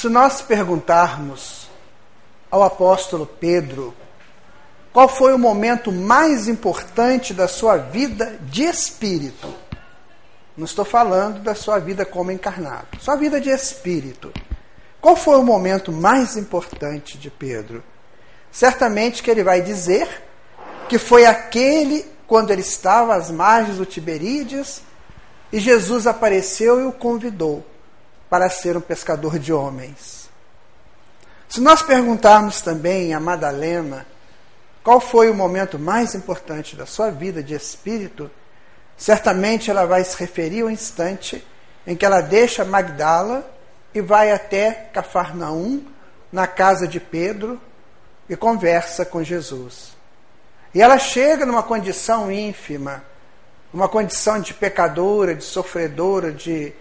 Se nós perguntarmos ao apóstolo Pedro qual foi o momento mais importante da sua vida de espírito, não estou falando da sua vida como encarnado, sua vida de espírito. Qual foi o momento mais importante de Pedro? Certamente que ele vai dizer que foi aquele quando ele estava às margens do Tiberíades e Jesus apareceu e o convidou para ser um pescador de homens. Se nós perguntarmos também a Madalena qual foi o momento mais importante da sua vida de espírito, certamente ela vai se referir ao instante em que ela deixa Magdala e vai até Cafarnaum, na casa de Pedro, e conversa com Jesus. E ela chega numa condição ínfima, uma condição de pecadora, de sofredora, de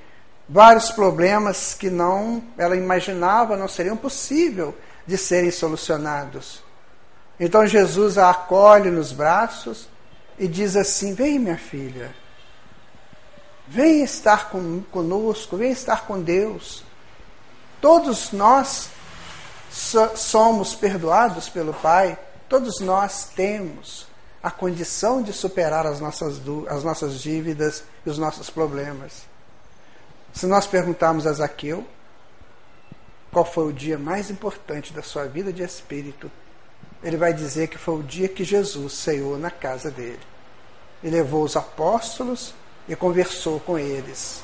vários problemas que não ela imaginava não seriam possível de serem solucionados. Então Jesus a acolhe nos braços e diz assim: Vem, minha filha, vem estar com, conosco, vem estar com Deus. Todos nós so, somos perdoados pelo Pai, todos nós temos a condição de superar as nossas, as nossas dívidas e os nossos problemas. Se nós perguntarmos a Zaqueu qual foi o dia mais importante da sua vida de espírito, ele vai dizer que foi o dia que Jesus ceou na casa dele. Ele levou os apóstolos e conversou com eles.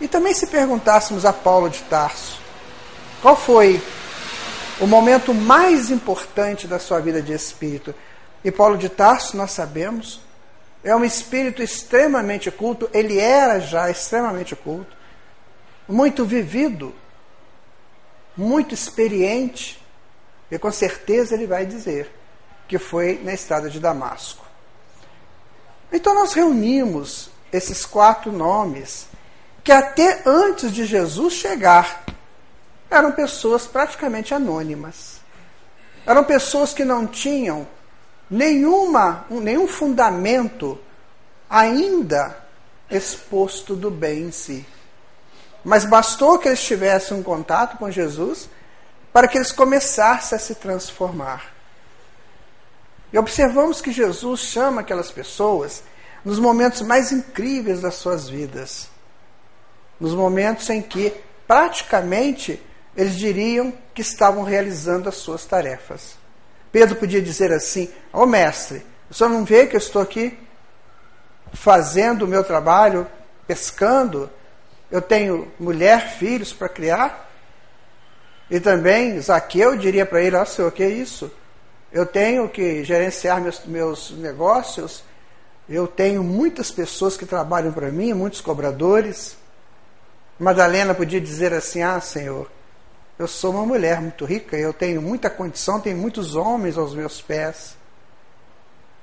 E também se perguntássemos a Paulo de Tarso, qual foi o momento mais importante da sua vida de espírito? E Paulo de Tarso, nós sabemos, é um espírito extremamente culto, ele era já extremamente culto, muito vivido, muito experiente, e com certeza ele vai dizer que foi na estrada de Damasco. Então nós reunimos esses quatro nomes que até antes de Jesus chegar eram pessoas praticamente anônimas. Eram pessoas que não tinham nenhuma, nenhum fundamento ainda exposto do bem em si. Mas bastou que eles tivessem um contato com Jesus para que eles começassem a se transformar. E observamos que Jesus chama aquelas pessoas nos momentos mais incríveis das suas vidas. Nos momentos em que praticamente eles diriam que estavam realizando as suas tarefas. Pedro podia dizer assim: Ô oh, mestre, o senhor não vê que eu estou aqui fazendo o meu trabalho, pescando? Eu tenho mulher, filhos para criar? E também Zaqueu diria para ele: Ó oh, senhor, que é isso? Eu tenho que gerenciar meus, meus negócios, eu tenho muitas pessoas que trabalham para mim, muitos cobradores. Madalena podia dizer assim: Ah, Senhor, eu sou uma mulher muito rica, eu tenho muita condição, tenho muitos homens aos meus pés.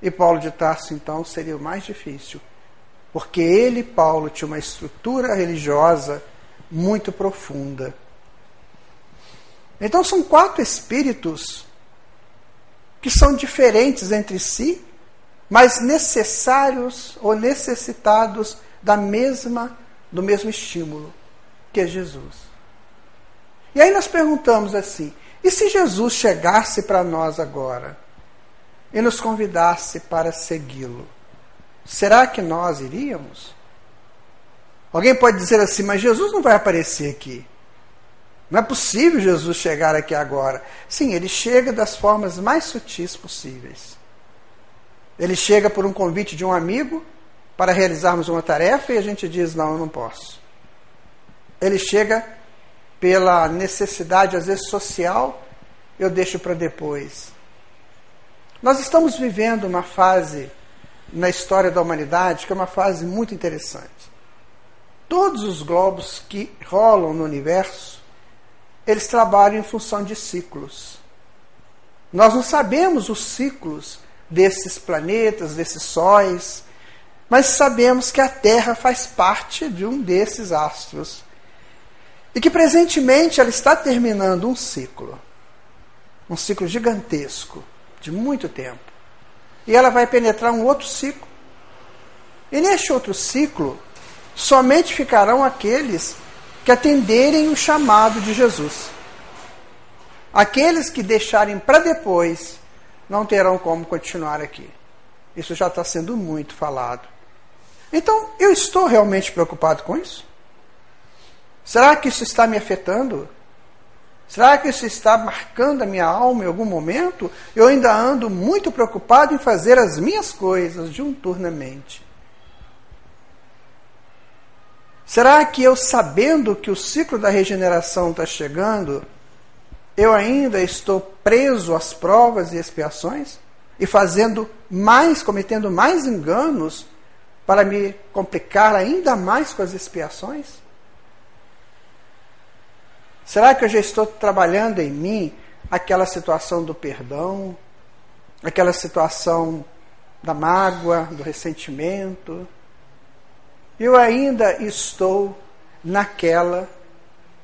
E Paulo de Tarso, então, seria o mais difícil, porque ele, Paulo, tinha uma estrutura religiosa muito profunda. Então, são quatro espíritos que são diferentes entre si, mas necessários ou necessitados da mesma do mesmo estímulo, que é Jesus. E aí nós perguntamos assim: e se Jesus chegasse para nós agora e nos convidasse para segui-lo? Será que nós iríamos? Alguém pode dizer assim, mas Jesus não vai aparecer aqui. Não é possível Jesus chegar aqui agora. Sim, ele chega das formas mais sutis possíveis. Ele chega por um convite de um amigo para realizarmos uma tarefa e a gente diz: não, eu não posso. Ele chega pela necessidade, às vezes social, eu deixo para depois. Nós estamos vivendo uma fase na história da humanidade que é uma fase muito interessante. Todos os globos que rolam no universo, eles trabalham em função de ciclos. Nós não sabemos os ciclos desses planetas, desses sóis, mas sabemos que a Terra faz parte de um desses astros. E que presentemente ela está terminando um ciclo. Um ciclo gigantesco, de muito tempo. E ela vai penetrar um outro ciclo. E neste outro ciclo, somente ficarão aqueles que atenderem o chamado de Jesus. Aqueles que deixarem para depois não terão como continuar aqui. Isso já está sendo muito falado. Então, eu estou realmente preocupado com isso? Será que isso está me afetando? Será que isso está marcando a minha alma em algum momento? Eu ainda ando muito preocupado em fazer as minhas coisas diuturnamente. Será que eu, sabendo que o ciclo da regeneração está chegando, eu ainda estou preso às provas e expiações? E fazendo mais, cometendo mais enganos para me complicar ainda mais com as expiações? Será que eu já estou trabalhando em mim aquela situação do perdão, aquela situação da mágoa, do ressentimento? Eu ainda estou naquela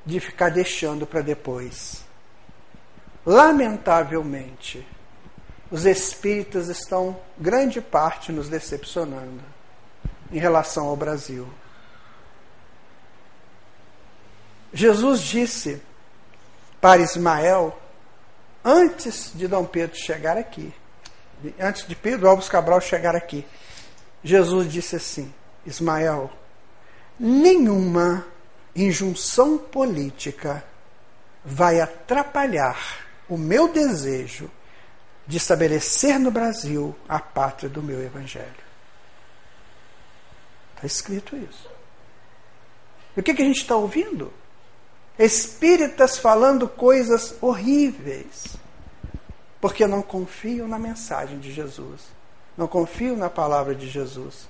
de ficar deixando para depois. Lamentavelmente, os espíritas estão, grande parte, nos decepcionando em relação ao Brasil. Jesus disse para Ismael, antes de Dom Pedro chegar aqui, antes de Pedro Alves Cabral chegar aqui, Jesus disse assim: Ismael, nenhuma injunção política vai atrapalhar o meu desejo de estabelecer no Brasil a pátria do meu Evangelho. Está escrito isso. E o que, que a gente está ouvindo? Espíritas falando coisas horríveis, porque não confiam na mensagem de Jesus, não confiam na palavra de Jesus.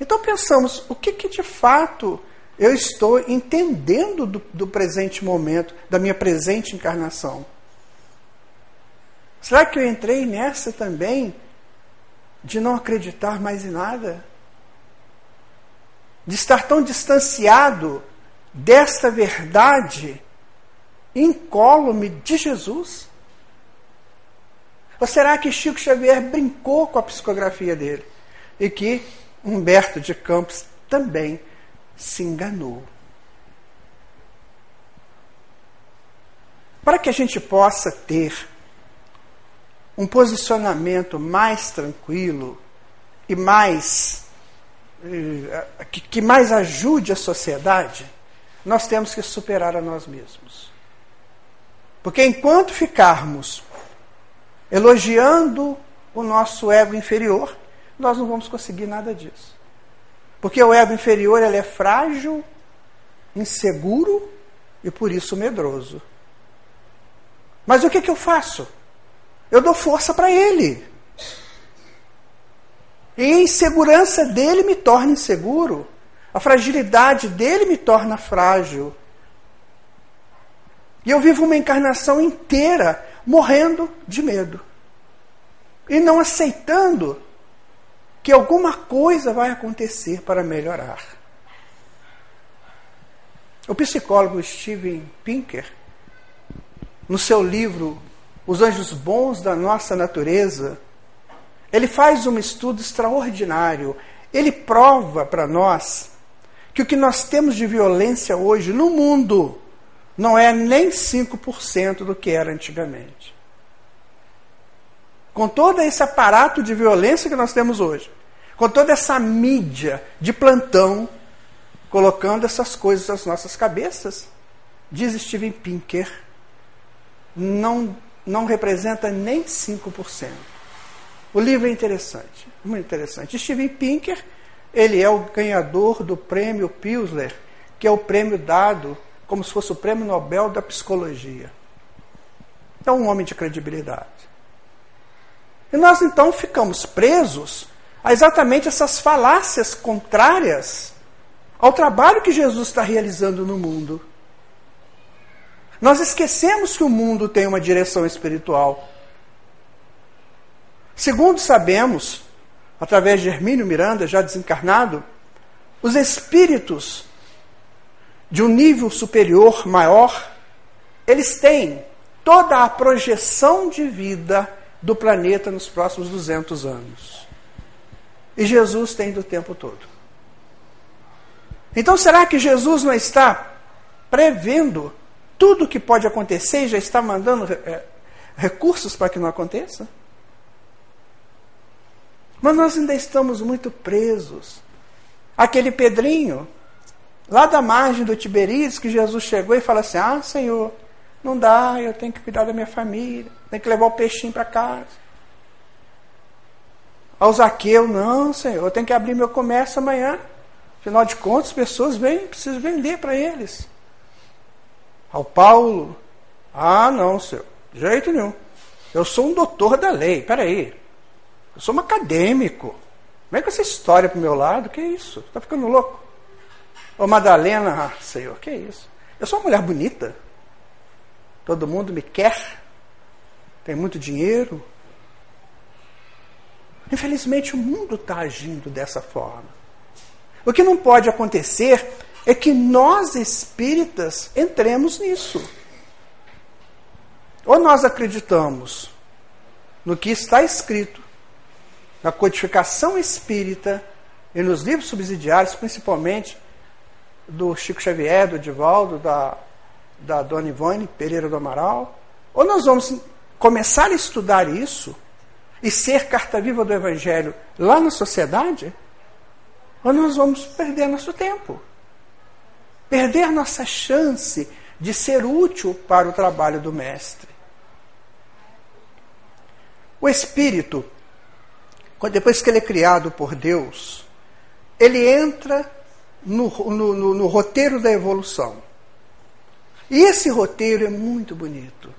Então pensamos, o que, que de fato eu estou entendendo do, do presente momento, da minha presente encarnação? Será que eu entrei nessa também de não acreditar mais em nada? De estar tão distanciado desta verdade incólume de Jesus? Ou será que Chico Xavier brincou com a psicografia dele? E que Humberto de Campos também se enganou. Para que a gente possa ter um posicionamento mais tranquilo e mais eh, que, que mais ajude a sociedade, nós temos que superar a nós mesmos. Porque enquanto ficarmos elogiando o nosso ego inferior, nós não vamos conseguir nada disso. Porque o ego inferior ele é frágil, inseguro e por isso medroso. Mas o que, que eu faço? Eu dou força para ele. E a insegurança dele me torna inseguro. A fragilidade dele me torna frágil. E eu vivo uma encarnação inteira morrendo de medo. E não aceitando que alguma coisa vai acontecer para melhorar. O psicólogo Steven Pinker, no seu livro Os Anjos Bons da Nossa Natureza, ele faz um estudo extraordinário. Ele prova para nós que o que nós temos de violência hoje no mundo não é nem 5% do que era antigamente com todo esse aparato de violência que nós temos hoje, com toda essa mídia de plantão colocando essas coisas nas nossas cabeças, diz Steven Pinker, não, não representa nem 5%. O livro é interessante, muito interessante. Steven Pinker, ele é o ganhador do prêmio Pilsner, que é o prêmio dado como se fosse o prêmio Nobel da Psicologia. É um homem de credibilidade. E nós então ficamos presos a exatamente essas falácias contrárias ao trabalho que Jesus está realizando no mundo. Nós esquecemos que o mundo tem uma direção espiritual. Segundo sabemos, através de Hermínio Miranda, já desencarnado, os espíritos de um nível superior, maior, eles têm toda a projeção de vida do planeta nos próximos 200 anos. E Jesus tem do tempo todo. Então será que Jesus não está prevendo tudo que pode acontecer e já está mandando é, recursos para que não aconteça? Mas nós ainda estamos muito presos. Aquele Pedrinho, lá da margem do Tiberíades, que Jesus chegou e falou assim: Ah, Senhor, não dá, eu tenho que cuidar da minha família, tenho que levar o peixinho para casa. Ao Zaqueu, não, Senhor, eu tenho que abrir meu comércio amanhã. Afinal de contas, as pessoas vêm, preciso vender para eles. Ao Paulo, ah, não, Senhor, de jeito nenhum. Eu sou um doutor da lei, peraí. Eu sou um acadêmico. Vem com essa história para o meu lado, que isso? Está ficando louco? Ô Madalena, ah, Senhor, que isso? Eu sou uma mulher bonita. Todo mundo me quer. Tem muito dinheiro. Infelizmente, o mundo está agindo dessa forma. O que não pode acontecer é que nós espíritas entremos nisso. Ou nós acreditamos no que está escrito na codificação espírita e nos livros subsidiários, principalmente do Chico Xavier, do Divaldo, da, da Dona Ivone Pereira do Amaral, ou nós vamos começar a estudar isso e ser carta viva do Evangelho lá na sociedade, ou nós vamos perder nosso tempo, perder nossa chance de ser útil para o trabalho do Mestre. O Espírito depois que ele é criado por Deus, ele entra no, no, no, no roteiro da evolução. E esse roteiro é muito bonito,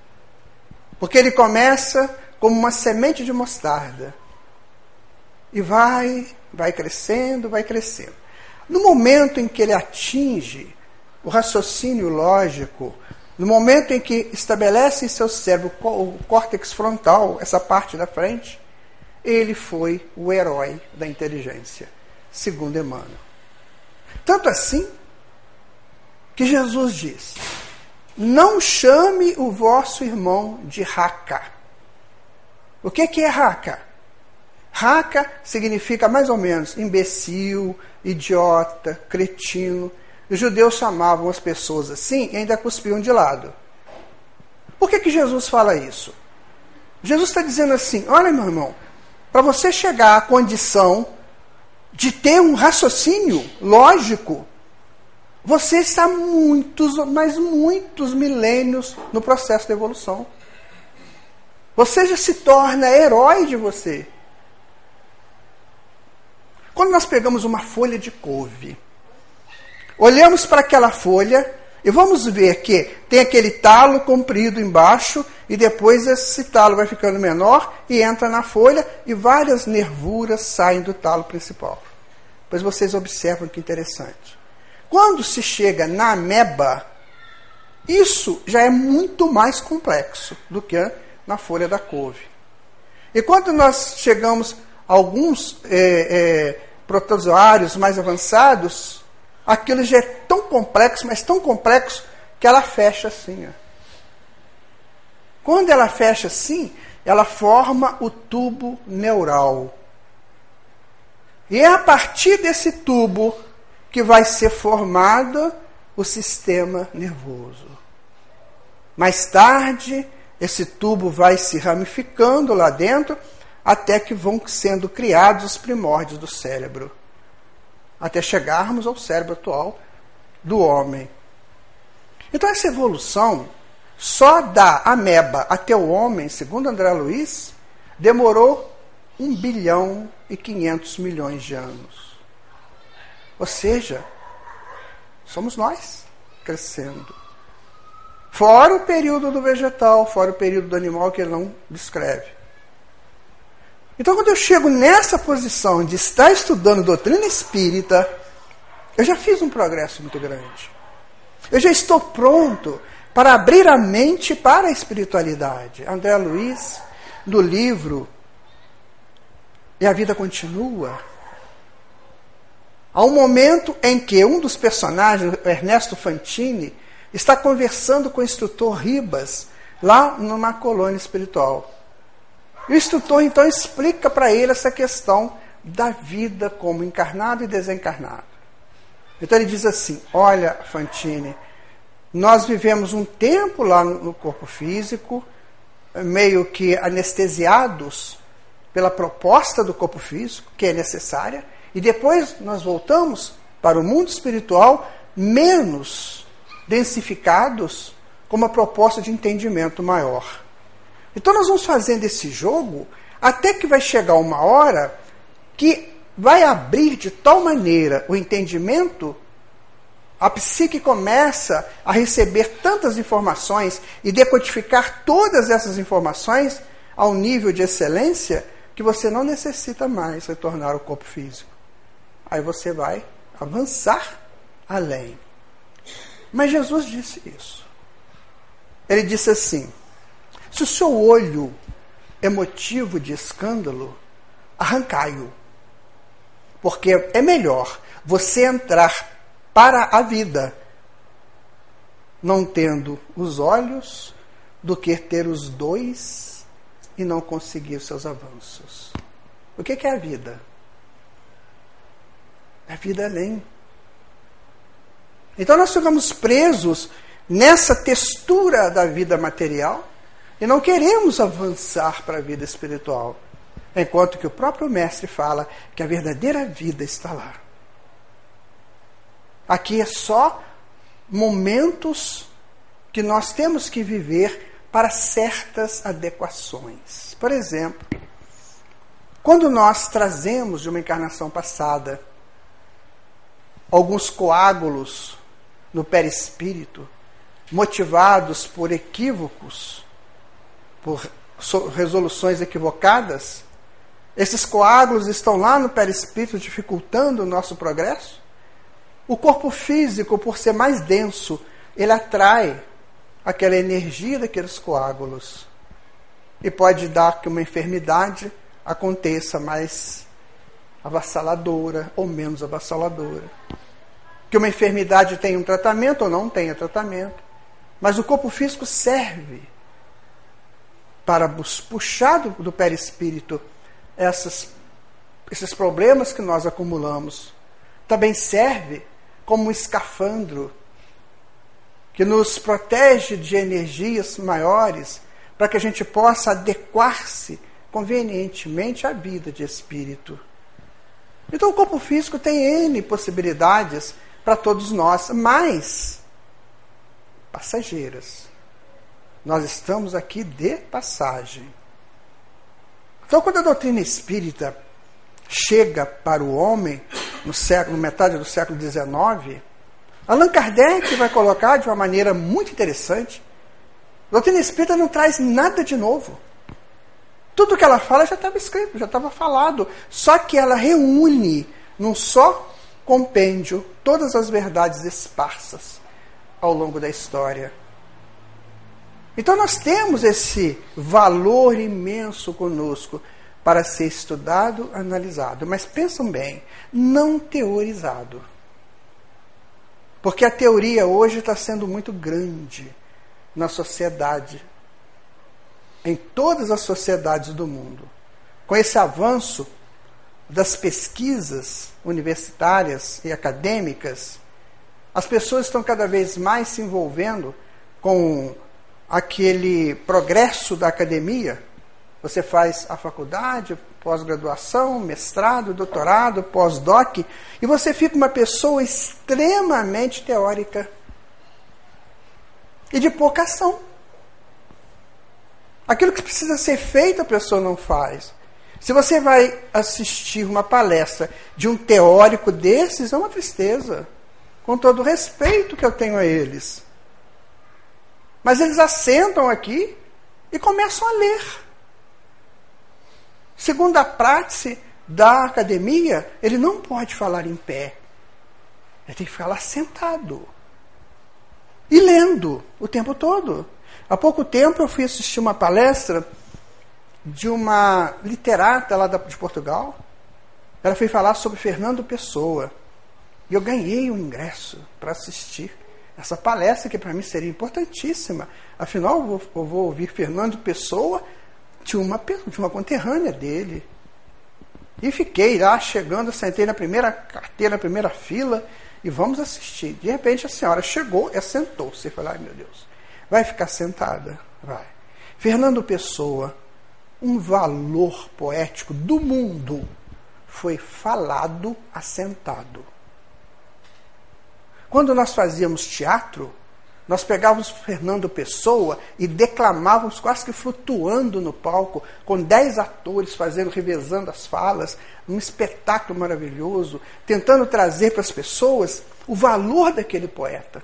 porque ele começa como uma semente de mostarda e vai, vai crescendo, vai crescendo. No momento em que ele atinge o raciocínio lógico, no momento em que estabelece em seu cérebro o córtex frontal, essa parte da frente, ele foi o herói da inteligência, segundo Emmanuel. Tanto assim que Jesus diz: Não chame o vosso irmão de raca. O que, que é raca? Raca significa mais ou menos imbecil, idiota, cretino. Os judeus chamavam as pessoas assim e ainda cuspiam de lado. Por que, que Jesus fala isso? Jesus está dizendo assim: olha, meu irmão, para você chegar à condição de ter um raciocínio lógico, você está muitos, mas muitos milênios no processo de evolução. Você já se torna herói de você. Quando nós pegamos uma folha de couve, olhamos para aquela folha e vamos ver que tem aquele talo comprido embaixo e depois esse talo vai ficando menor e entra na folha e várias nervuras saem do talo principal. Pois vocês observam que interessante. Quando se chega na ameba, isso já é muito mais complexo do que na folha da couve. E quando nós chegamos a alguns é, é, protozoários mais avançados, aquilo já é tão complexo, mas tão complexo, que ela fecha assim. Ó. Quando ela fecha assim, ela forma o tubo neural. E é a partir desse tubo que vai ser formado o sistema nervoso. Mais tarde, esse tubo vai se ramificando lá dentro até que vão sendo criados os primórdios do cérebro até chegarmos ao cérebro atual do homem. Então, essa evolução só da ameba até o homem, segundo André Luiz, demorou 1 bilhão e 500 milhões de anos. Ou seja, somos nós crescendo. Fora o período do vegetal, fora o período do animal que ele não descreve. Então, quando eu chego nessa posição de estar estudando doutrina espírita, eu já fiz um progresso muito grande. Eu já estou pronto para abrir a mente para a espiritualidade. André Luiz, no livro E a Vida Continua, há um momento em que um dos personagens, Ernesto Fantini, está conversando com o instrutor Ribas, lá numa colônia espiritual. E o instrutor então explica para ele essa questão da vida como encarnado e desencarnado. Então ele diz assim: Olha, Fantine, Nós vivemos um tempo lá no corpo físico, meio que anestesiados pela proposta do corpo físico, que é necessária, e depois nós voltamos para o mundo espiritual menos densificados com uma proposta de entendimento maior. Então nós vamos fazendo esse jogo até que vai chegar uma hora que vai abrir de tal maneira o entendimento, a psique começa a receber tantas informações e decodificar todas essas informações ao nível de excelência que você não necessita mais retornar ao corpo físico. Aí você vai avançar além. Mas Jesus disse isso. Ele disse assim: se o seu olho é motivo de escândalo, arrancai-o. Porque é melhor você entrar para a vida não tendo os olhos do que ter os dois e não conseguir os seus avanços. O que é a vida? A vida é além. Então nós ficamos presos nessa textura da vida material e não queremos avançar para a vida espiritual. Enquanto que o próprio Mestre fala que a verdadeira vida está lá. Aqui é só momentos que nós temos que viver para certas adequações. Por exemplo, quando nós trazemos de uma encarnação passada alguns coágulos no perispírito, motivados por equívocos, por resoluções equivocadas, esses coágulos estão lá no perispírito dificultando o nosso progresso? O corpo físico, por ser mais denso, ele atrai aquela energia daqueles coágulos. E pode dar que uma enfermidade aconteça mais avassaladora ou menos avassaladora que uma enfermidade tenha um tratamento ou não tenha tratamento. Mas o corpo físico serve para puxar do, do perispírito essas, esses problemas que nós acumulamos. Também serve como um escafandro que nos protege de energias maiores para que a gente possa adequar-se convenientemente à vida de espírito. Então o corpo físico tem N possibilidades para todos nós, mas passageiras. Nós estamos aqui de passagem. Então, quando a doutrina espírita chega para o homem no século, metade do século XIX, Allan Kardec vai colocar de uma maneira muito interessante. A doutrina espírita não traz nada de novo. Tudo que ela fala já estava escrito, já estava falado. Só que ela reúne num só compêndio todas as verdades esparsas ao longo da história. Então nós temos esse valor imenso conosco para ser estudado, analisado, mas pensam bem, não teorizado. Porque a teoria hoje está sendo muito grande na sociedade, em todas as sociedades do mundo. Com esse avanço das pesquisas universitárias e acadêmicas, as pessoas estão cada vez mais se envolvendo com aquele progresso da academia. Você faz a faculdade, pós-graduação, mestrado, doutorado, pós-doc, e você fica uma pessoa extremamente teórica e de pouca ação. Aquilo que precisa ser feito a pessoa não faz. Se você vai assistir uma palestra de um teórico desses, é uma tristeza. Com todo o respeito que eu tenho a eles. Mas eles assentam aqui e começam a ler. Segundo a prática da academia, ele não pode falar em pé. Ele tem que falar sentado. E lendo o tempo todo. Há pouco tempo eu fui assistir uma palestra de uma literata lá de Portugal. Ela foi falar sobre Fernando Pessoa. E eu ganhei um ingresso para assistir essa palestra, que para mim seria importantíssima. Afinal, eu vou, eu vou, ouvir Fernando Pessoa de uma, de uma conterrânea dele. E fiquei lá chegando, sentei na primeira carteira, na primeira fila, e vamos assistir. De repente a senhora chegou e sentou-se. Falei, ai meu Deus, vai ficar sentada? Vai. Fernando Pessoa, um valor poético do mundo foi falado assentado. Quando nós fazíamos teatro, nós pegávamos Fernando Pessoa e declamávamos quase que flutuando no palco, com dez atores fazendo, revezando as falas, um espetáculo maravilhoso, tentando trazer para as pessoas o valor daquele poeta.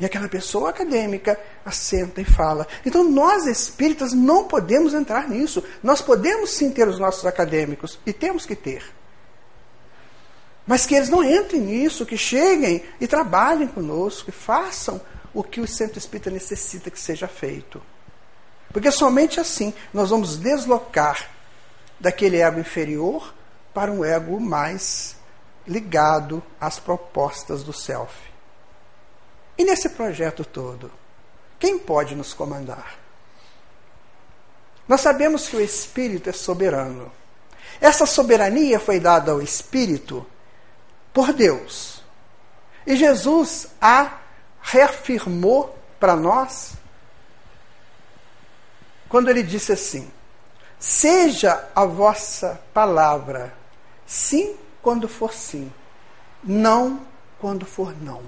E aquela pessoa acadêmica assenta e fala. Então nós espíritas não podemos entrar nisso. Nós podemos sim ter os nossos acadêmicos e temos que ter. Mas que eles não entrem nisso, que cheguem e trabalhem conosco, que façam o que o centro espírita necessita que seja feito. Porque somente assim nós vamos deslocar daquele ego inferior para um ego mais ligado às propostas do self. E nesse projeto todo, quem pode nos comandar? Nós sabemos que o Espírito é soberano. Essa soberania foi dada ao Espírito por Deus. E Jesus a reafirmou para nós quando ele disse assim: Seja a vossa palavra sim quando for sim, não quando for não.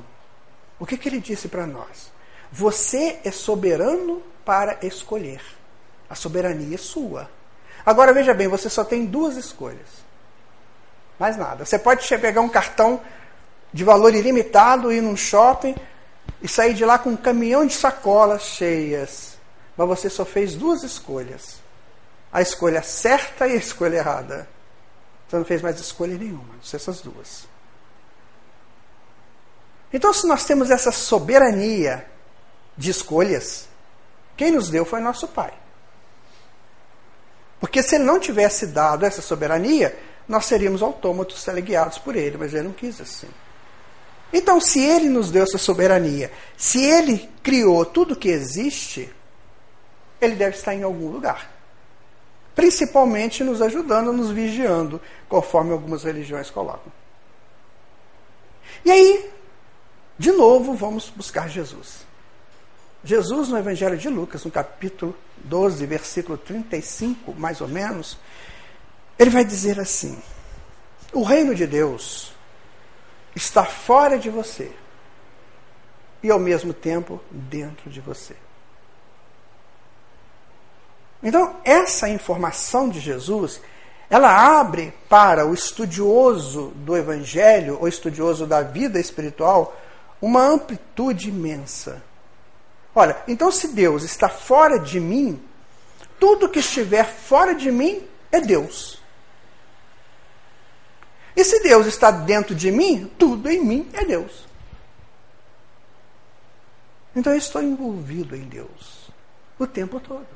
O que, que ele disse para nós? Você é soberano para escolher. A soberania é sua. Agora veja bem, você só tem duas escolhas. Mais nada. Você pode pegar um cartão de valor ilimitado, ir num shopping e sair de lá com um caminhão de sacolas cheias. Mas você só fez duas escolhas: a escolha certa e a escolha errada. Você não fez mais escolha nenhuma, são essas duas. Então, se nós temos essa soberania de escolhas, quem nos deu foi nosso Pai. Porque se ele não tivesse dado essa soberania, nós seríamos autômatos teleguiados por ele, mas ele não quis assim. Então, se ele nos deu essa soberania, se ele criou tudo que existe, ele deve estar em algum lugar. Principalmente nos ajudando, nos vigiando, conforme algumas religiões colocam. E aí, de novo, vamos buscar Jesus. Jesus, no Evangelho de Lucas, no capítulo 12, versículo 35, mais ou menos, ele vai dizer assim: o reino de Deus está fora de você e ao mesmo tempo dentro de você. Então, essa informação de Jesus, ela abre para o estudioso do evangelho, ou estudioso da vida espiritual, uma amplitude imensa. Olha, então se Deus está fora de mim, tudo que estiver fora de mim é Deus. E se Deus está dentro de mim, tudo em mim é Deus. Então eu estou envolvido em Deus o tempo todo.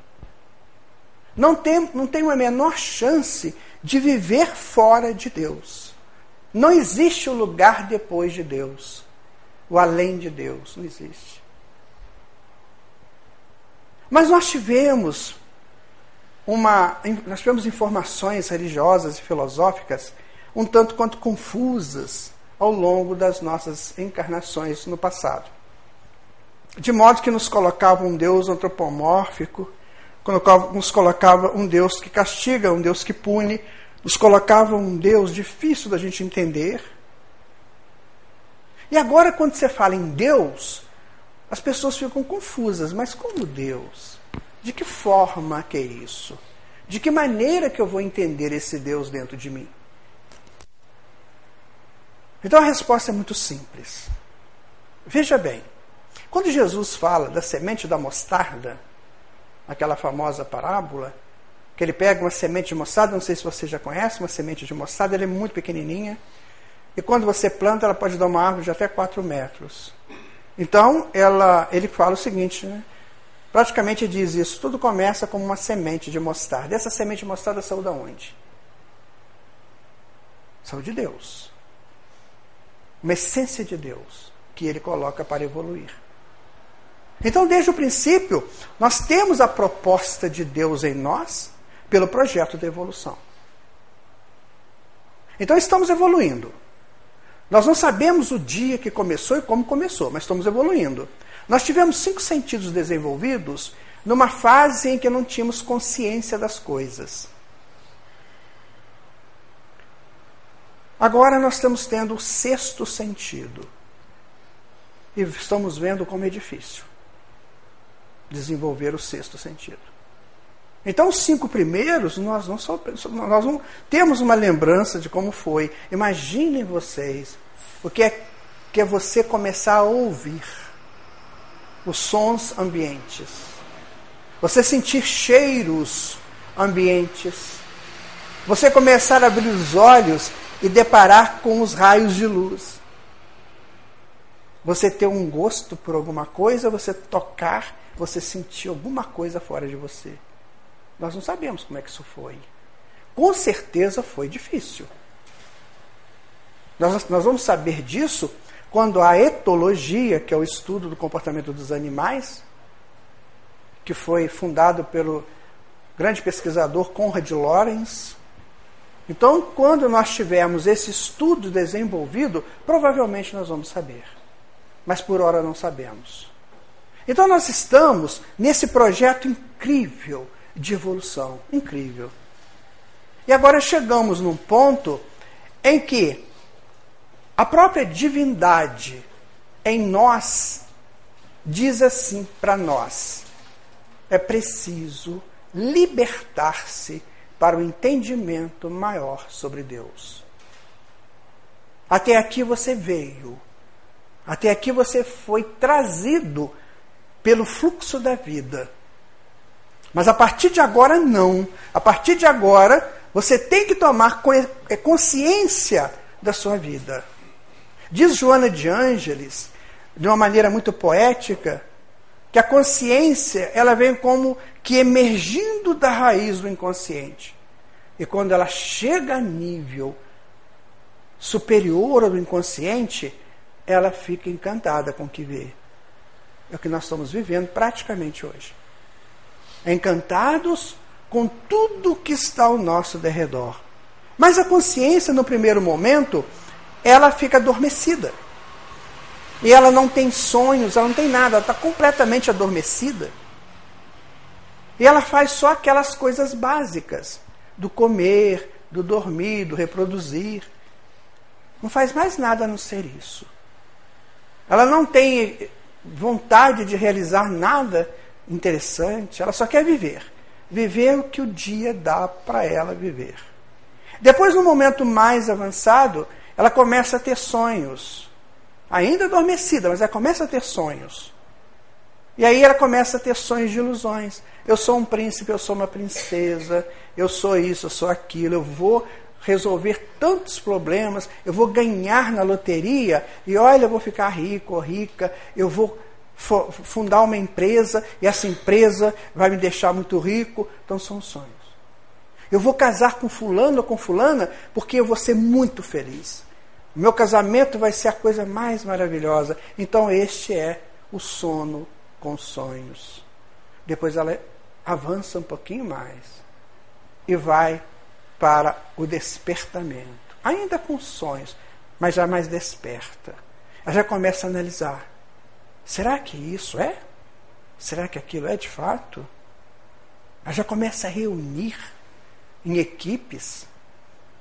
Não, tem, não tenho a menor chance de viver fora de Deus. Não existe o lugar depois de Deus. O além de Deus. Não existe. Mas nós tivemos uma. Nós tivemos informações religiosas e filosóficas um tanto quanto confusas ao longo das nossas encarnações no passado. De modo que nos colocava um Deus antropomórfico, nos colocava um Deus que castiga, um Deus que pune, nos colocava um Deus difícil da gente entender. E agora, quando você fala em Deus, as pessoas ficam confusas. Mas como Deus? De que forma que é isso? De que maneira que eu vou entender esse Deus dentro de mim? Então a resposta é muito simples. Veja bem, quando Jesus fala da semente da mostarda, aquela famosa parábola, que ele pega uma semente de mostarda, não sei se você já conhece, uma semente de mostarda, ela é muito pequenininha, e quando você planta, ela pode dar uma árvore de até 4 metros. Então, ela, ele fala o seguinte, né? praticamente diz isso, tudo começa como uma semente de mostarda. E essa semente de mostarda saiu da onde? Saiu de Deus uma essência de Deus que ele coloca para evoluir. Então, desde o princípio, nós temos a proposta de Deus em nós pelo projeto da evolução. Então estamos evoluindo. Nós não sabemos o dia que começou e como começou, mas estamos evoluindo. Nós tivemos cinco sentidos desenvolvidos numa fase em que não tínhamos consciência das coisas. Agora nós estamos tendo o sexto sentido. E estamos vendo como é difícil desenvolver o sexto sentido. Então, os cinco primeiros, nós não, só, nós não temos uma lembrança de como foi. Imaginem vocês o que é, que é você começar a ouvir os sons ambientes, você sentir cheiros ambientes, você começar a abrir os olhos e deparar com os raios de luz. Você ter um gosto por alguma coisa, você tocar, você sentir alguma coisa fora de você. Nós não sabemos como é que isso foi. Com certeza foi difícil. Nós, nós vamos saber disso quando a etologia, que é o estudo do comportamento dos animais, que foi fundado pelo grande pesquisador Conrad Lorenz. Então, quando nós tivermos esse estudo desenvolvido, provavelmente nós vamos saber. Mas por hora não sabemos. Então, nós estamos nesse projeto incrível de evolução. Incrível. E agora chegamos num ponto em que a própria divindade em nós diz assim para nós: é preciso libertar-se para o entendimento maior sobre Deus. Até aqui você veio, até aqui você foi trazido pelo fluxo da vida. Mas a partir de agora, não. A partir de agora, você tem que tomar é, consciência da sua vida. Diz Joana de Ângeles, de uma maneira muito poética, que a consciência ela vem como que emergindo da raiz do inconsciente. E quando ela chega a nível superior ao do inconsciente, ela fica encantada com o que vê. É o que nós estamos vivendo praticamente hoje encantados com tudo que está ao nosso derredor. Mas a consciência, no primeiro momento, ela fica adormecida. E ela não tem sonhos, ela não tem nada, ela está completamente adormecida. E ela faz só aquelas coisas básicas: do comer, do dormir, do reproduzir. Não faz mais nada a não ser isso. Ela não tem vontade de realizar nada interessante, ela só quer viver. Viver o que o dia dá para ela viver. Depois, no momento mais avançado, ela começa a ter sonhos. Ainda adormecida, mas ela começa a ter sonhos. E aí ela começa a ter sonhos de ilusões. Eu sou um príncipe, eu sou uma princesa, eu sou isso, eu sou aquilo, eu vou resolver tantos problemas, eu vou ganhar na loteria e olha, eu vou ficar rico ou rica, eu vou fundar uma empresa e essa empresa vai me deixar muito rico. Então são sonhos. Eu vou casar com fulano ou com fulana porque eu vou ser muito feliz. Meu casamento vai ser a coisa mais maravilhosa. Então este é o sono com sonhos. Depois ela avança um pouquinho mais e vai para o despertamento. Ainda com sonhos, mas já mais desperta. Ela já começa a analisar. Será que isso é? Será que aquilo é de fato? Ela já começa a reunir em equipes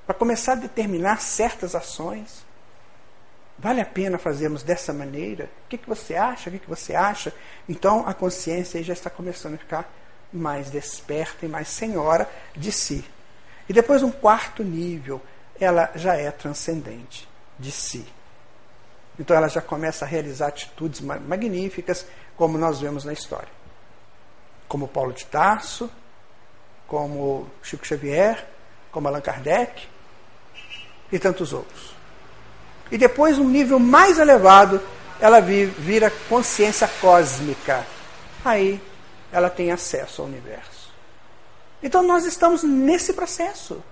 para começar a determinar certas ações. Vale a pena fazermos dessa maneira? O que, que você acha? O que, que você acha? Então a consciência já está começando a ficar mais desperta e mais senhora de si. E depois, um quarto nível, ela já é transcendente de si. Então ela já começa a realizar atitudes magníficas, como nós vemos na história. Como Paulo de Tarso, como Chico Xavier, como Allan Kardec e tantos outros. E depois, um nível mais elevado, ela vira consciência cósmica. Aí ela tem acesso ao universo. Então nós estamos nesse processo.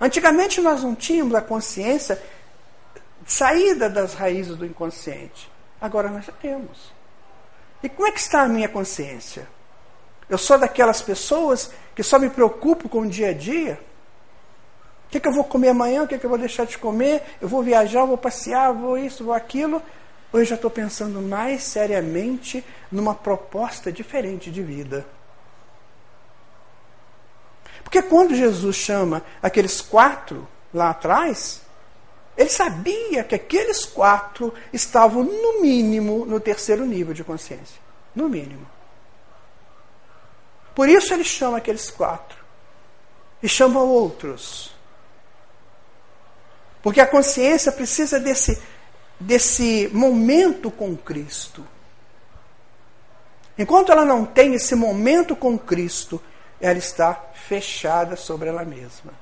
Antigamente nós não tínhamos a consciência saída das raízes do inconsciente. Agora nós já temos. E como é que está a minha consciência? Eu sou daquelas pessoas que só me preocupo com o dia a dia? O que, que eu vou comer amanhã? O que, que eu vou deixar de comer? Eu vou viajar, eu vou passear, vou isso, vou aquilo. Ou eu já estou pensando mais seriamente numa proposta diferente de vida. Porque quando Jesus chama aqueles quatro lá atrás, ele sabia que aqueles quatro estavam, no mínimo, no terceiro nível de consciência. No mínimo. Por isso ele chama aqueles quatro. E chama outros. Porque a consciência precisa desse, desse momento com Cristo. Enquanto ela não tem esse momento com Cristo, ela está fechada sobre ela mesma.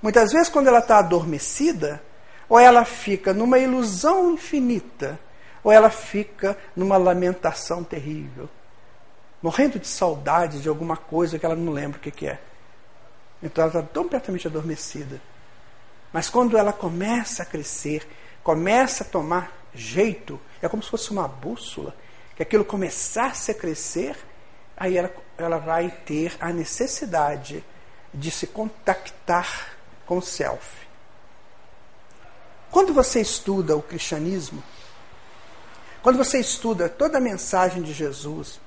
Muitas vezes, quando ela está adormecida, ou ela fica numa ilusão infinita, ou ela fica numa lamentação terrível, morrendo de saudade de alguma coisa que ela não lembra o que, é. Então ela está completamente adormecida. Mas quando ela começa a crescer, começa a tomar jeito, é como se fosse uma bússola, que aquilo começasse a crescer, aí ela, ela vai ter a necessidade de se contactar com o self. Quando você estuda o cristianismo, quando você estuda toda a mensagem de Jesus,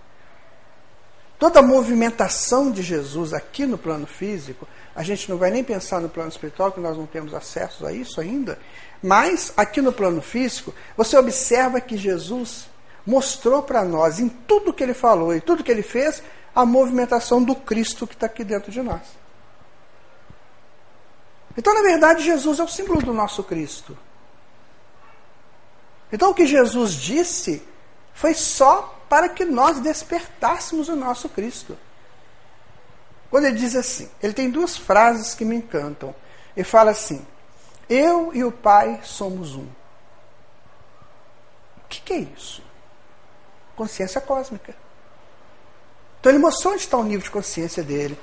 toda a movimentação de Jesus aqui no plano físico, a gente não vai nem pensar no plano espiritual, que nós não temos acesso a isso ainda, mas aqui no plano físico, você observa que Jesus mostrou para nós, em tudo que ele falou e tudo que ele fez, a movimentação do Cristo que está aqui dentro de nós. Então, na verdade, Jesus é o símbolo do nosso Cristo. Então, o que Jesus disse foi só para que nós despertássemos o nosso Cristo. Quando ele diz assim, ele tem duas frases que me encantam. Ele fala assim: Eu e o Pai somos um. O que, que é isso? Consciência cósmica. Então ele mostrou onde está o nível de consciência dele.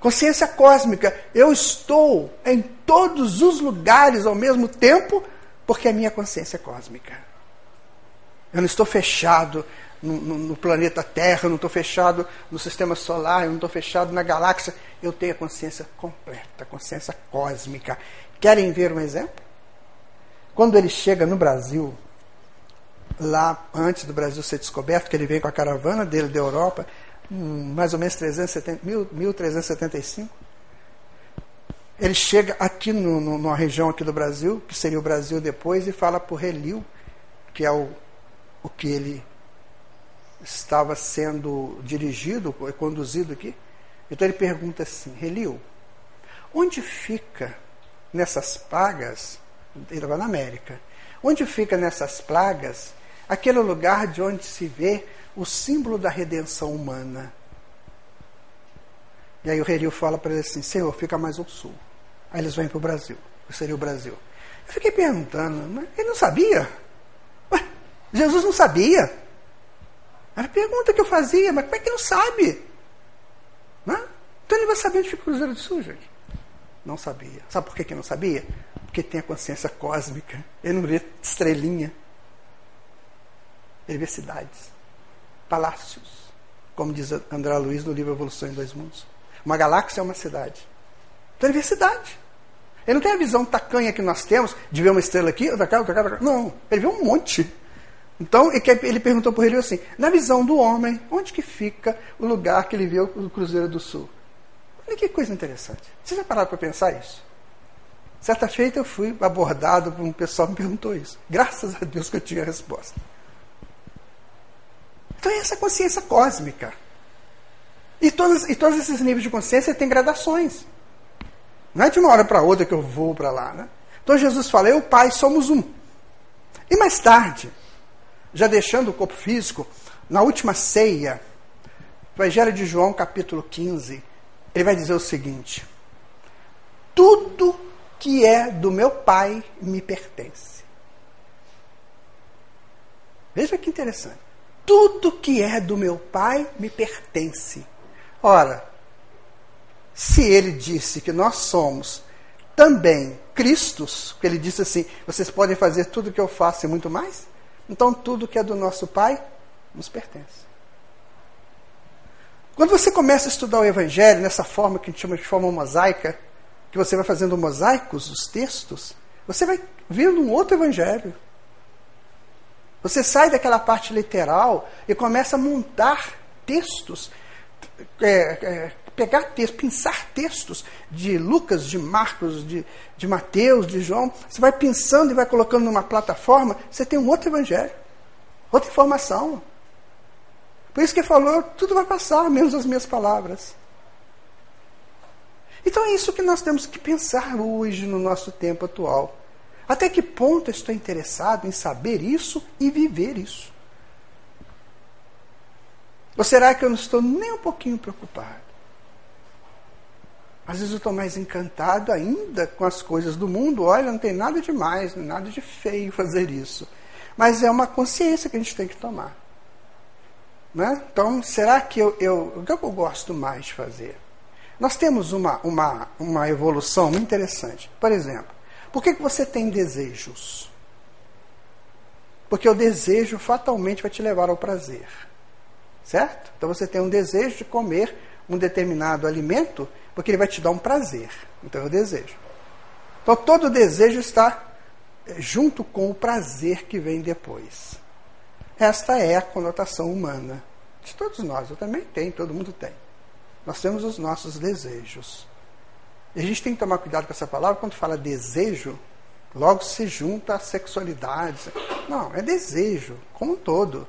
Consciência cósmica. Eu estou em todos os lugares ao mesmo tempo, porque a minha consciência é cósmica. Eu não estou fechado no, no, planeta Terra, eu não estou fechado no sistema solar, eu não estou fechado na galáxia. Eu tenho a consciência completa, a consciência cósmica. Querem ver um exemplo? Quando ele chega no Brasil, lá antes do Brasil ser descoberto, que ele vem com a caravana dele da Europa, hum, mais ou menos 370, 1375. Ele chega aqui no, no, numa região aqui do Brasil, que seria o Brasil depois, e fala para o Relil, que é o, o que ele estava sendo dirigido, conduzido aqui. Então ele pergunta assim: Relil, onde fica nessas plagas? Ele estava na América. Onde fica nessas plagas aquele lugar de onde se vê o símbolo da redenção humana? E aí o Relil fala para ele assim: Senhor, fica mais ao sul. Aí eles vêm para o Brasil. Seria o Brasil. Eu fiquei perguntando, ele não sabia? Ué, Jesus não sabia? Era a pergunta que eu fazia, mas como é que não sabe? Não? Então ele vai saber onde fica o Cruzeiro do Sul, gente. Não sabia. Sabe por que, que não sabia? Porque tem a consciência cósmica. Ele não vê estrelinha. Ele vê cidades, palácios. Como diz André Luiz no livro Evolução em Dois Mundos. Uma galáxia é uma cidade. Então ele vê cidade. Ele não tem a visão tacanha que nós temos de ver uma estrela aqui, outra cá, outra cá, outra cá. Não. Ele vê um monte. Então, ele perguntou para ele assim: na visão do homem, onde que fica o lugar que ele viu o Cruzeiro do Sul? Olha que coisa interessante. Você já pararam para pensar isso? Certa feita eu fui abordado por um pessoal que me perguntou isso. Graças a Deus que eu tinha a resposta. Então é essa consciência cósmica. E todos, e todos esses níveis de consciência têm gradações. Não é de uma hora para outra que eu vou para lá. Né? Então Jesus fala, eu o Pai somos um. E mais tarde, já deixando o corpo físico, na última ceia, Evangelho de João, capítulo 15, ele vai dizer o seguinte: Tudo que é do meu Pai me pertence. Veja que interessante. Tudo que é do meu Pai me pertence. Ora, se ele disse que nós somos também Cristos, que ele disse assim: vocês podem fazer tudo o que eu faço e muito mais? Então tudo que é do nosso Pai nos pertence. Quando você começa a estudar o Evangelho nessa forma que a gente chama de forma mosaica, que você vai fazendo mosaicos dos textos, você vai vendo um outro evangelho. Você sai daquela parte literal e começa a montar textos, é, é, pegar textos, pensar textos de Lucas, de Marcos, de, de Mateus, de João. Você vai pensando e vai colocando numa plataforma, você tem um outro evangelho, outra informação. Por isso que ele falou, tudo vai passar, menos as minhas palavras. Então é isso que nós temos que pensar hoje no nosso tempo atual. Até que ponto eu estou interessado em saber isso e viver isso? Ou será que eu não estou nem um pouquinho preocupado? Às vezes eu estou mais encantado ainda com as coisas do mundo. Olha, não tem nada de mais, nada de feio fazer isso. Mas é uma consciência que a gente tem que tomar. Né? Então, será que eu, eu, o que eu gosto mais de fazer? Nós temos uma, uma, uma evolução muito interessante. Por exemplo, por que, que você tem desejos? Porque o desejo fatalmente vai te levar ao prazer. Certo? Então você tem um desejo de comer um determinado alimento, porque ele vai te dar um prazer. Então é o desejo. Então todo desejo está eh, junto com o prazer que vem depois. Esta é a conotação humana de todos nós. Eu também tenho, todo mundo tem. Nós temos os nossos desejos. E a gente tem que tomar cuidado com essa palavra, quando fala desejo, logo se junta a sexualidade. Não, é desejo, como um todo.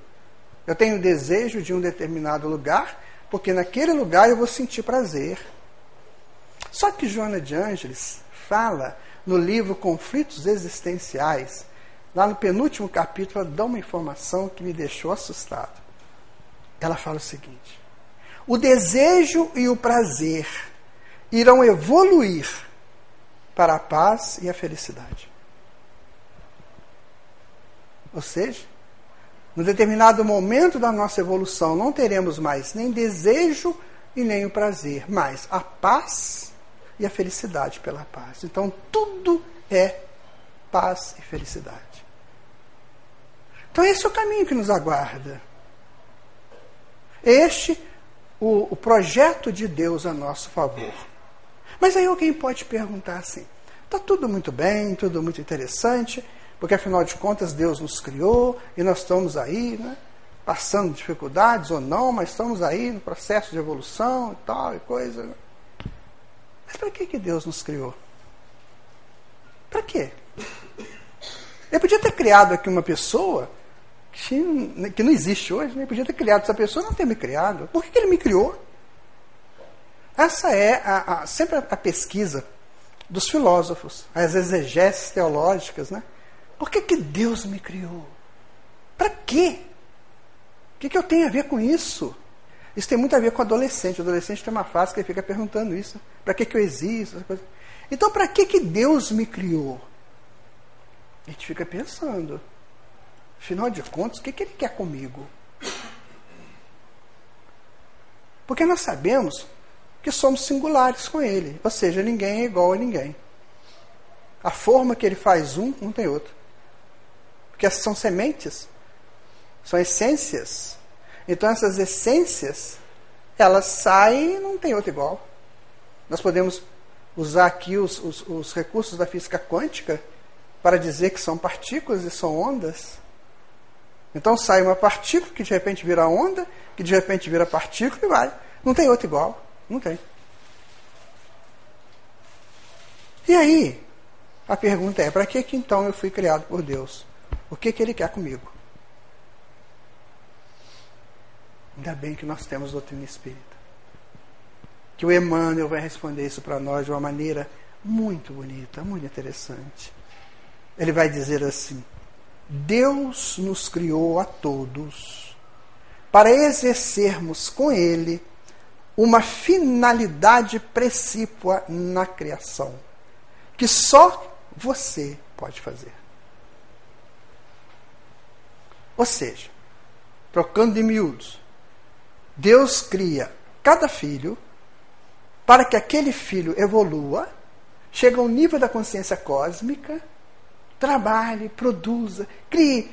Eu tenho desejo de um determinado lugar, porque naquele lugar eu vou sentir prazer. Só que Joana de Ângeles fala no livro Conflitos Existenciais Lá no penúltimo capítulo, ela dá uma informação que me deixou assustado. Ela fala o seguinte: o desejo e o prazer irão evoluir para a paz e a felicidade. Ou seja, no determinado momento da nossa evolução, não teremos mais nem desejo e nem o prazer, mas a paz e a felicidade pela paz. Então, tudo é paz e felicidade. Então, esse é o caminho que nos aguarda. Este o, o projeto de Deus a nosso favor. Mas aí alguém pode perguntar assim: está tudo muito bem, tudo muito interessante, porque afinal de contas Deus nos criou e nós estamos aí, né, passando dificuldades ou não, mas estamos aí no processo de evolução e tal e coisa. Né? Mas para que, que Deus nos criou? Para quê? Ele podia ter criado aqui uma pessoa que não existe hoje, né? podia ter criado essa pessoa, não ter me criado. Por que, que ele me criou? Essa é a, a, sempre a pesquisa dos filósofos, as exegeses teológicas, né? Por que, que Deus me criou? Para quê? O que, que eu tenho a ver com isso? Isso tem muito a ver com adolescente. O adolescente tem uma fase que ele fica perguntando isso. Para que, que eu existo? Então, para que, que Deus me criou? A gente fica pensando. Afinal de contas, o que, que ele quer comigo? Porque nós sabemos que somos singulares com ele, ou seja, ninguém é igual a ninguém. A forma que ele faz um, não tem outro. Porque são sementes, são essências. Então essas essências, elas saem e não tem outra igual. Nós podemos usar aqui os, os, os recursos da física quântica para dizer que são partículas e são ondas. Então sai uma partícula que de repente vira onda, que de repente vira partícula e vai. Não tem outra igual. Não tem. E aí, a pergunta é: para que, que então eu fui criado por Deus? O que, que Ele quer comigo? Ainda bem que nós temos doutrina espírita. Que o Emmanuel vai responder isso para nós de uma maneira muito bonita, muito interessante. Ele vai dizer assim: Deus nos criou a todos para exercermos com Ele uma finalidade precípua na criação, que só você pode fazer. Ou seja, trocando de miúdos, Deus cria cada filho para que aquele filho evolua, chegue ao nível da consciência cósmica Trabalhe, produza, crie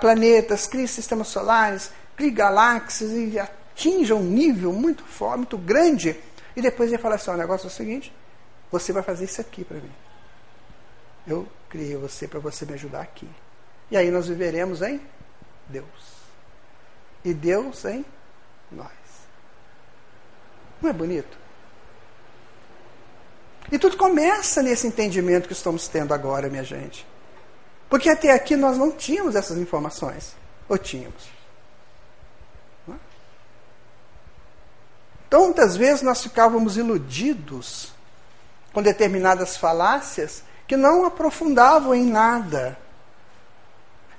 planetas, crie sistemas solares, crie galáxias e atinja um nível muito forte, muito grande. E depois ele fala assim: o negócio é o seguinte: você vai fazer isso aqui para mim. Eu criei você para você me ajudar aqui. E aí nós viveremos em Deus. E Deus em nós. Não é bonito? E tudo começa nesse entendimento que estamos tendo agora, minha gente. Porque até aqui nós não tínhamos essas informações. Ou tínhamos? É? Então, muitas vezes nós ficávamos iludidos com determinadas falácias que não aprofundavam em nada.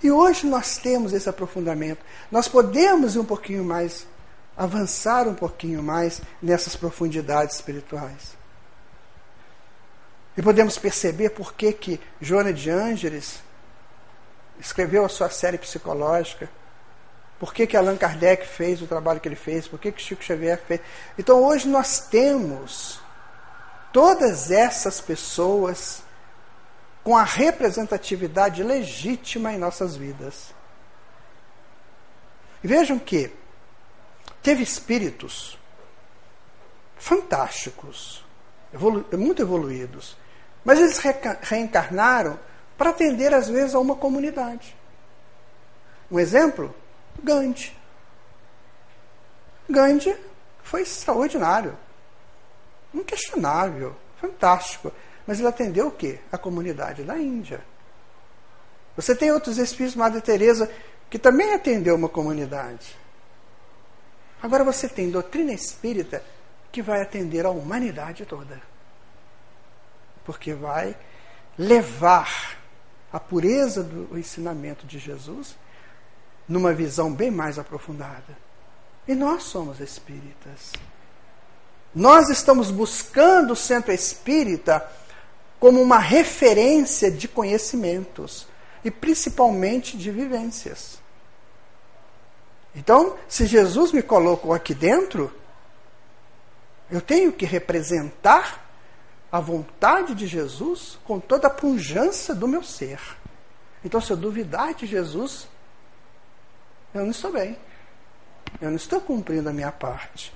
E hoje nós temos esse aprofundamento. Nós podemos ir um pouquinho mais, avançar um pouquinho mais nessas profundidades espirituais. E podemos perceber por que, que Joana de Ângeles escreveu a sua série psicológica, por que, que Allan Kardec fez o trabalho que ele fez, por que, que Chico Xavier fez. Então hoje nós temos todas essas pessoas com a representatividade legítima em nossas vidas. E vejam que teve espíritos fantásticos, evolu muito evoluídos, mas eles reencarnaram para atender, às vezes, a uma comunidade. Um exemplo? Gandhi. Gandhi foi extraordinário, inquestionável, fantástico. Mas ele atendeu o quê? A comunidade da Índia. Você tem outros espíritos, Madre Teresa, que também atendeu uma comunidade. Agora você tem doutrina espírita que vai atender a humanidade toda porque vai levar a pureza do ensinamento de Jesus numa visão bem mais aprofundada. E nós somos espíritas. Nós estamos buscando o centro espírita como uma referência de conhecimentos e principalmente de vivências. Então, se Jesus me colocou aqui dentro, eu tenho que representar a vontade de Jesus com toda a pujança do meu ser. Então, se eu duvidar de Jesus, eu não estou bem. Eu não estou cumprindo a minha parte.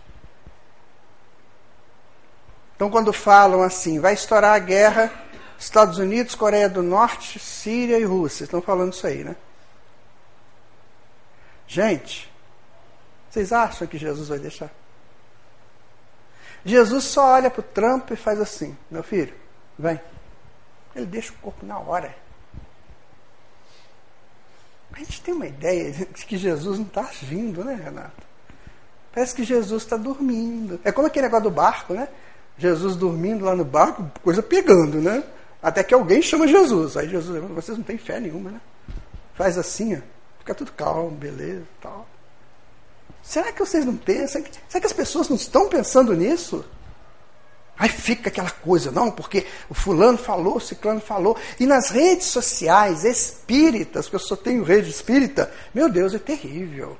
Então, quando falam assim, vai estourar a guerra, Estados Unidos, Coreia do Norte, Síria e Rússia, estão falando isso aí, né? Gente, vocês acham que Jesus vai deixar? Jesus só olha para o Trump e faz assim: meu filho, vem. Ele deixa o corpo na hora. A gente tem uma ideia de que Jesus não está agindo, né, Renato? Parece que Jesus está dormindo. É como aquele negócio do barco, né? Jesus dormindo lá no barco, coisa pegando, né? Até que alguém chama Jesus. Aí Jesus, vocês não têm fé nenhuma, né? Faz assim, ó, fica tudo calmo, beleza, tal. Será que vocês não pensam? Será que as pessoas não estão pensando nisso? Aí fica aquela coisa, não, porque o fulano falou, o ciclano falou. E nas redes sociais espíritas, porque eu só tenho rede espírita, meu Deus, é terrível.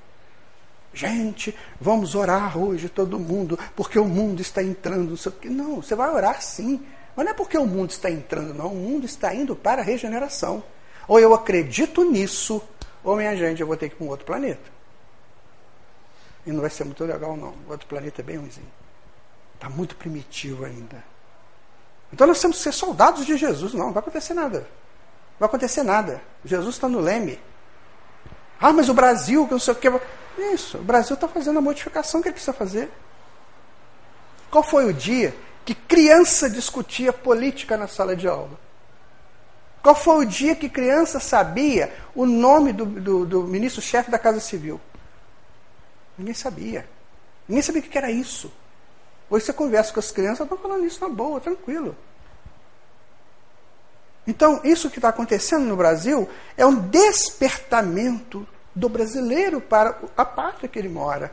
Gente, vamos orar hoje todo mundo, porque o mundo está entrando. Não, sei o não, você vai orar sim. Mas não é porque o mundo está entrando, não. O mundo está indo para a regeneração. Ou eu acredito nisso, ou minha gente, eu vou ter que ir para um outro planeta. E não vai ser muito legal, não. O outro planeta é bem ruimzinho. Está muito primitivo ainda. Então nós temos que ser soldados de Jesus. Não, não vai acontecer nada. Não vai acontecer nada. Jesus está no leme. Ah, mas o Brasil, que não sei o que. Isso, o Brasil está fazendo a modificação que ele precisa fazer. Qual foi o dia que criança discutia política na sala de aula? Qual foi o dia que criança sabia o nome do, do, do ministro-chefe da Casa Civil? Ninguém sabia. Ninguém sabia o que era isso. Hoje você conversa com as crianças, estão falando isso na boa, tranquilo. Então, isso que está acontecendo no Brasil é um despertamento do brasileiro para a pátria que ele mora.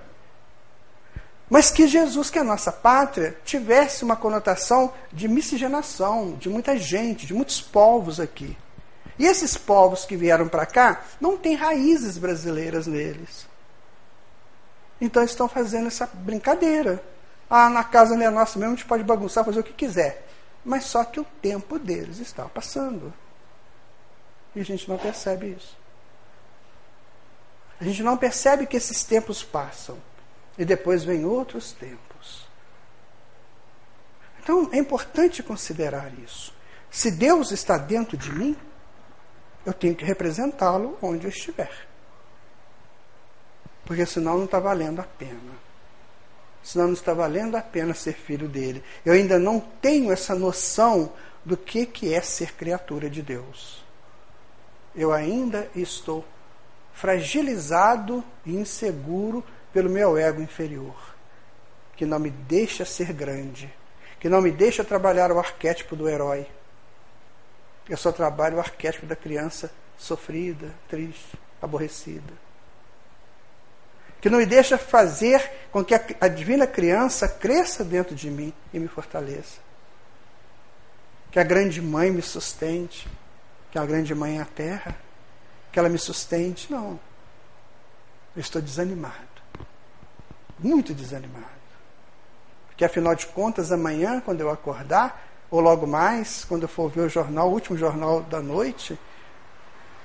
Mas que Jesus, que é a nossa pátria, tivesse uma conotação de miscigenação, de muita gente, de muitos povos aqui. E esses povos que vieram para cá não têm raízes brasileiras neles. Então estão fazendo essa brincadeira. Ah, na casa não é nossa mesmo, a gente pode bagunçar, fazer o que quiser. Mas só que o tempo deles está passando. E a gente não percebe isso. A gente não percebe que esses tempos passam. E depois vem outros tempos. Então é importante considerar isso. Se Deus está dentro de mim, eu tenho que representá-lo onde eu estiver. Porque senão não está valendo a pena. Senão não está valendo a pena ser filho dele. Eu ainda não tenho essa noção do que, que é ser criatura de Deus. Eu ainda estou fragilizado e inseguro pelo meu ego inferior, que não me deixa ser grande, que não me deixa trabalhar o arquétipo do herói. Eu só trabalho o arquétipo da criança sofrida, triste, aborrecida. Que não me deixa fazer com que a, divina criança cresça dentro de mim e me fortaleça. Que a grande mãe me sustente, que a grande mãe é a terra, que ela me sustente. Não. Eu estou desanimado. Muito desanimado. Porque afinal de contas, amanhã, quando eu acordar, ou logo mais, quando eu for ver o jornal, o último jornal da noite,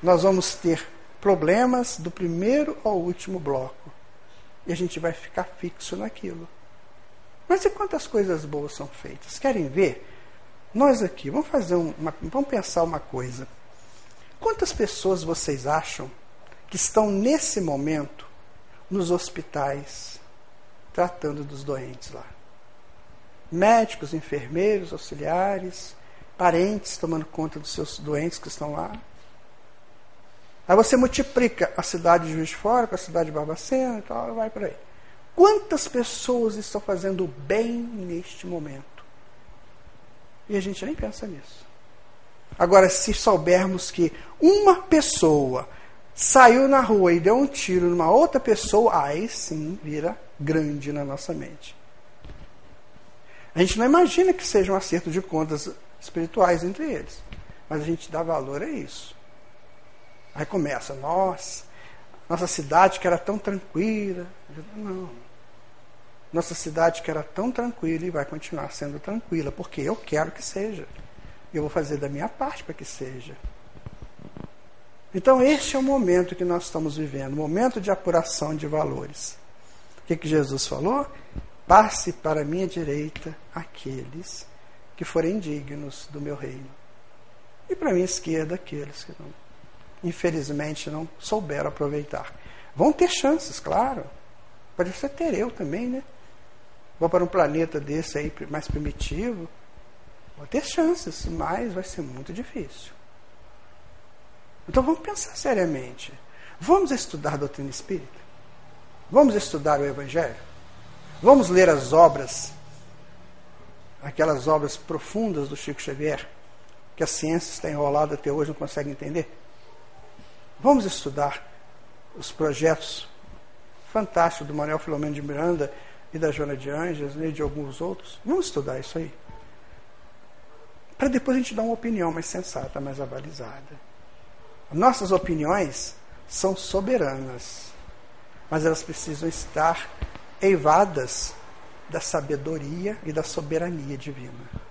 nós vamos ter problemas do primeiro ao último bloco. E a gente vai ficar fixo naquilo. Mas e quantas coisas boas são feitas? Querem ver? Nós aqui, vamos fazer uma, vamos pensar uma coisa. Quantas pessoas vocês acham que estão nesse momento nos hospitais tratando dos doentes lá? médicos, enfermeiros, auxiliares, parentes tomando conta dos seus doentes que estão lá. Aí você multiplica a cidade de Juiz de Fora com a cidade de Barbacena e tal, vai por aí. Quantas pessoas estão fazendo bem neste momento? E a gente nem pensa nisso. Agora, se soubermos que uma pessoa saiu na rua e deu um tiro numa outra pessoa, aí sim vira grande na nossa mente. A gente não imagina que seja um acerto de contas espirituais entre eles. Mas a gente dá valor a isso. Aí começa, nossa, nossa cidade que era tão tranquila. Não. Nossa cidade que era tão tranquila e vai continuar sendo tranquila, porque eu quero que seja. Eu vou fazer da minha parte para que seja. Então, este é o momento que nós estamos vivendo momento de apuração de valores. O que, que Jesus falou? Passe para a minha direita aqueles que forem dignos do meu reino. E para a minha esquerda aqueles que não, infelizmente não souberam aproveitar. Vão ter chances, claro. Pode ser ter eu também, né? Vou para um planeta desse aí mais primitivo. Vou ter chances, mas vai ser muito difícil. Então vamos pensar seriamente. Vamos estudar a doutrina espírita? Vamos estudar o Evangelho? Vamos ler as obras, aquelas obras profundas do Chico Xavier, que a ciência está enrolada até hoje, não consegue entender? Vamos estudar os projetos fantásticos do Manuel Filomeno de Miranda e da Joana de Anjos e de alguns outros. Vamos estudar isso aí. Para depois a gente dar uma opinião mais sensata, mais avalizada. Nossas opiniões são soberanas, mas elas precisam estar eivadas da sabedoria e da soberania divina.